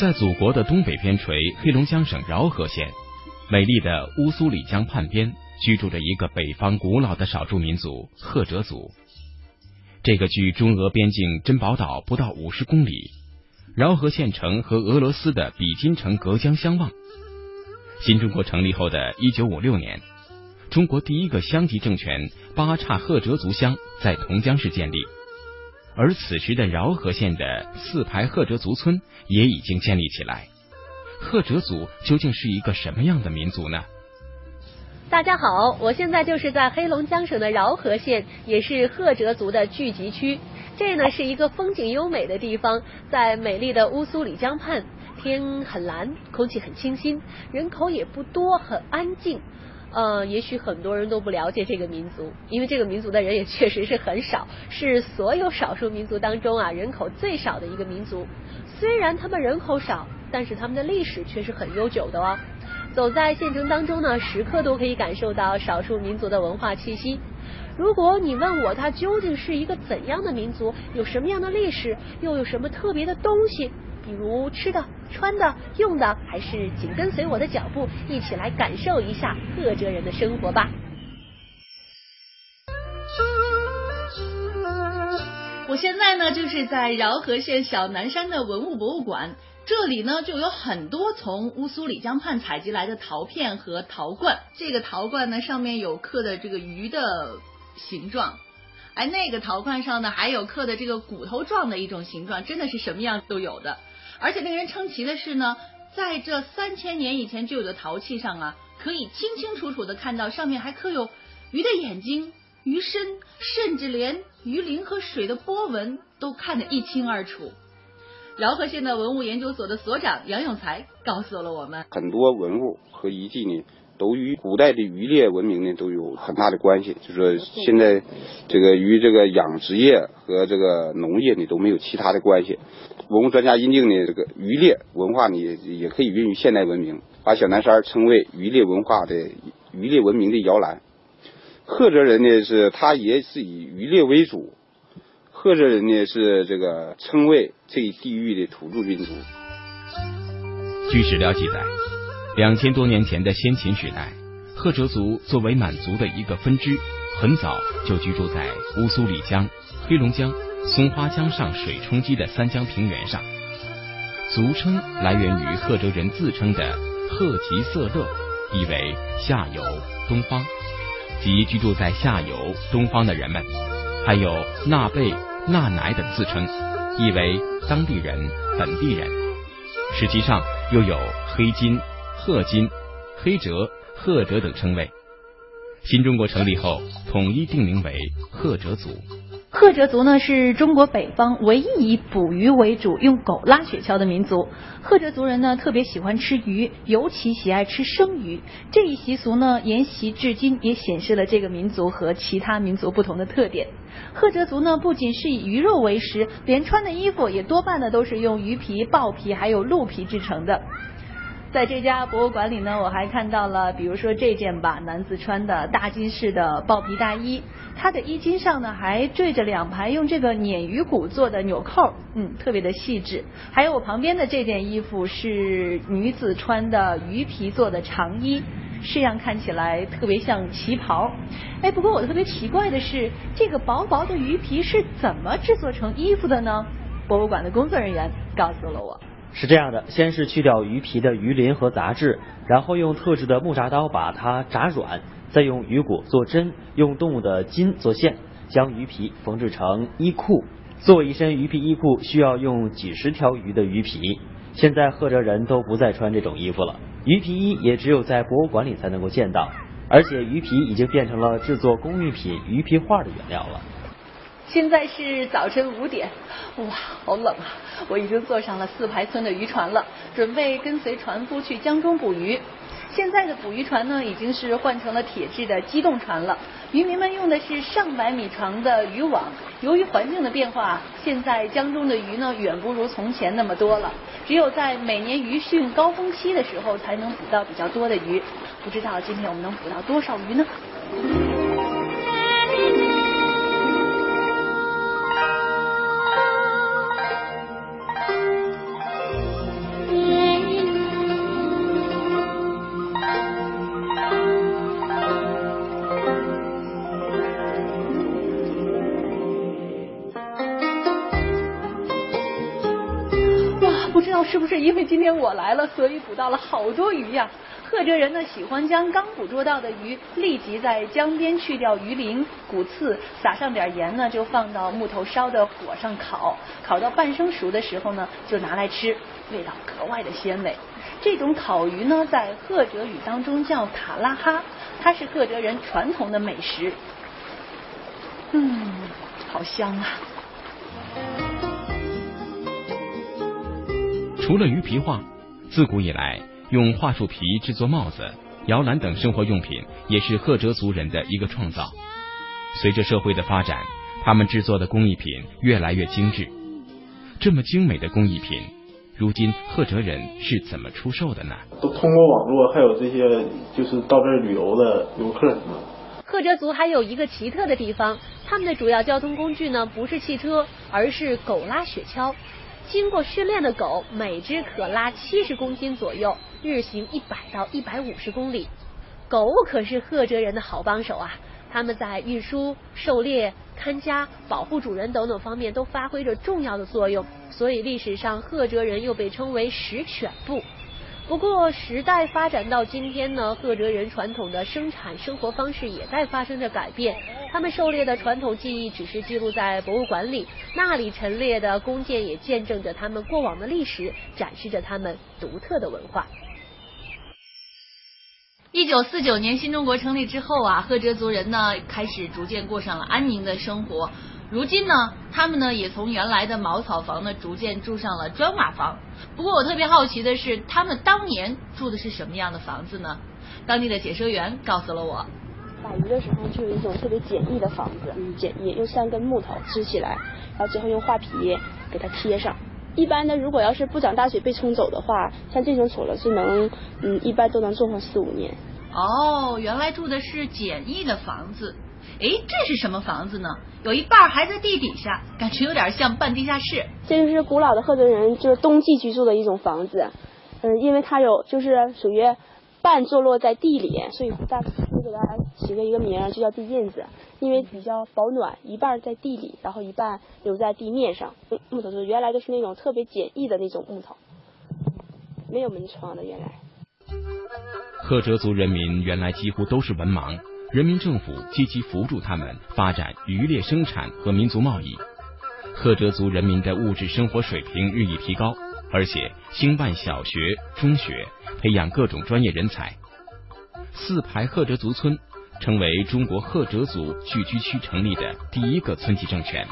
在祖国的东北边陲黑龙江省饶河县，美丽的乌苏里江畔边，居住着一个北方古老的少数民族赫哲族。这个距中俄边境珍宝岛不到五十公里，饶河县城和俄罗斯的比金城隔江相望。新中国成立后的一九五六年，中国第一个乡级政权巴刹赫哲族乡在同江市建立。而此时的饶河县的四排赫哲族村也已经建立起来。赫哲族究竟是一个什么样的民族呢？大家好，我现在就是在黑龙江省的饶河县，也是赫哲族的聚集区。这呢是一个风景优美的地方，在美丽的乌苏里江畔，天很蓝，空气很清新，人口也不多，很安静。呃，也许很多人都不了解这个民族，因为这个民族的人也确实是很少，是所有少数民族当中啊人口最少的一个民族。虽然他们人口少，但是他们的历史却是很悠久的哦。走在县城当中呢，时刻都可以感受到少数民族的文化气息。如果你问我，它究竟是一个怎样的民族，有什么样的历史，又有什么特别的东西？比如吃的、穿的、用的，还是紧跟随我的脚步，一起来感受一下赫哲人的生活吧。我现在呢，就是在饶河县小南山的文物博物馆，这里呢就有很多从乌苏里江畔采集来的陶片和陶罐。这个陶罐呢，上面有刻的这个鱼的形状。哎，那个陶罐上呢，还有刻的这个骨头状的一种形状，真的是什么样都有的。而且令人称奇的是呢，在这三千年以前就有的陶器上啊，可以清清楚楚的看到上面还刻有鱼的眼睛、鱼身，甚至连鱼鳞和水的波纹都看得一清二楚。饶河县的文物研究所的所长杨永才告诉了我们，很多文物和遗迹呢。都与古代的渔猎文明呢都有很大的关系，就是说现在这个与这个养殖业和这个农业呢都没有其他的关系。文物专家认定呢，这个渔猎文化呢也可以孕育现代文明，把小南山称为渔猎文化的渔猎文明的摇篮。赫哲人呢是他也是以渔猎为主，赫哲人呢是这个称为这一地域的土著民族。据史料记载。两千多年前的先秦时代，赫哲族作为满族的一个分支，很早就居住在乌苏里江、黑龙江、松花江上水冲积的三江平原上。族称来源于赫哲人自称的“赫吉色勒”，意为下游、东方，即居住在下游、东方的人们。还有纳贝、纳乃等自称，意为当地人、本地人。实际上又有黑金。赫金、黑哲、赫哲等称谓，新中国成立后统一定名为赫哲族。赫哲族呢是中国北方唯一以捕鱼为主、用狗拉雪橇的民族。赫哲族人呢特别喜欢吃鱼，尤其喜爱吃生鱼。这一习俗呢沿袭至今，也显示了这个民族和其他民族不同的特点。赫哲族呢不仅是以鱼肉为食，连穿的衣服也多半呢都是用鱼皮、豹皮还有鹿皮制成的。在这家博物馆里呢，我还看到了，比如说这件吧，男子穿的大金式的豹皮大衣，它的衣襟上呢还缀着两排用这个鲶鱼骨做的纽扣，嗯，特别的细致。还有我旁边的这件衣服是女子穿的鱼皮做的长衣，式样看起来特别像旗袍。哎，不过我特别奇怪的是，这个薄薄的鱼皮是怎么制作成衣服的呢？博物馆的工作人员告诉了我。是这样的，先是去掉鱼皮的鱼鳞和杂质，然后用特制的木铡刀把它铡软，再用鱼骨做针，用动物的筋做线，将鱼皮缝制成衣裤。做一身鱼皮衣裤需要用几十条鱼的鱼皮。现在赫哲人都不再穿这种衣服了，鱼皮衣也只有在博物馆里才能够见到，而且鱼皮已经变成了制作工艺品鱼皮画的原料了。现在是早晨五点，哇，好冷啊！我已经坐上了四排村的渔船了，准备跟随船夫去江中捕鱼。现在的捕鱼船呢，已经是换成了铁制的机动船了。渔民们用的是上百米长的渔网。由于环境的变化，现在江中的鱼呢，远不如从前那么多了。只有在每年鱼汛高峰期的时候，才能捕到比较多的鱼。不知道今天我们能捕到多少鱼呢？不知道，是不是因为今天我来了，所以捕到了好多鱼呀？赫哲人呢喜欢将刚捕捉到的鱼立即在江边去掉鱼鳞、骨刺，撒上点盐呢，就放到木头烧的火上烤，烤到半生熟的时候呢，就拿来吃，味道格外的鲜美。这种烤鱼呢，在赫哲语当中叫塔拉哈，它是赫哲人传统的美食。嗯，好香啊！除了鱼皮画，自古以来用桦树皮制作帽子、摇篮等生活用品，也是赫哲族人的一个创造。随着社会的发展，他们制作的工艺品越来越精致。这么精美的工艺品，如今赫哲人是怎么出售的呢？都通过网络，还有这些就是到这儿旅游的游客。赫哲族还有一个奇特的地方，他们的主要交通工具呢不是汽车，而是狗拉雪橇。经过训练的狗，每只可拉七十公斤左右，日行一百到一百五十公里。狗可是赫哲人的好帮手啊！他们在运输、狩猎、看家、保护主人等等方面都发挥着重要的作用，所以历史上赫哲人又被称为食犬部。不过时代发展到今天呢，赫哲人传统的生产生活方式也在发生着改变。他们狩猎的传统技艺只是记录在博物馆里，那里陈列的弓箭也见证着他们过往的历史，展示着他们独特的文化。一九四九年新中国成立之后啊，赫哲族人呢开始逐渐过上了安宁的生活。如今呢，他们呢也从原来的茅草房呢逐渐住上了砖瓦房。不过我特别好奇的是，他们当年住的是什么样的房子呢？当地的解说员告诉了我。打鱼的时候就有一种特别简易的房子，嗯，简易，用三根木头支起来，然后最后用画皮给它贴上。一般呢，如果要是不涨大水被冲走的话，像这种锁了是能，嗯，一般都能做上四五年。哦，原来住的是简易的房子。哎，这是什么房子呢？有一半还在地底下，感觉有点像半地下室。这就是古老的赫哲人就是冬季居住的一种房子，嗯，因为它有就是属于。半坐落在地里，所以大我给它起了一个名，就叫地印子，因为比较保暖，一半在地里，然后一半留在地面上。木头是原来就是那种特别简易的那种木头，没有门窗的原来。赫哲族人民原来几乎都是文盲，人民政府积极扶助他们发展渔猎生产和民族贸易，赫哲族人民的物质生活水平日益提高，而且兴办小学、中学。培养各种专业人才。四排赫哲族村成为中国赫哲族聚居区成立的第一个村级政权。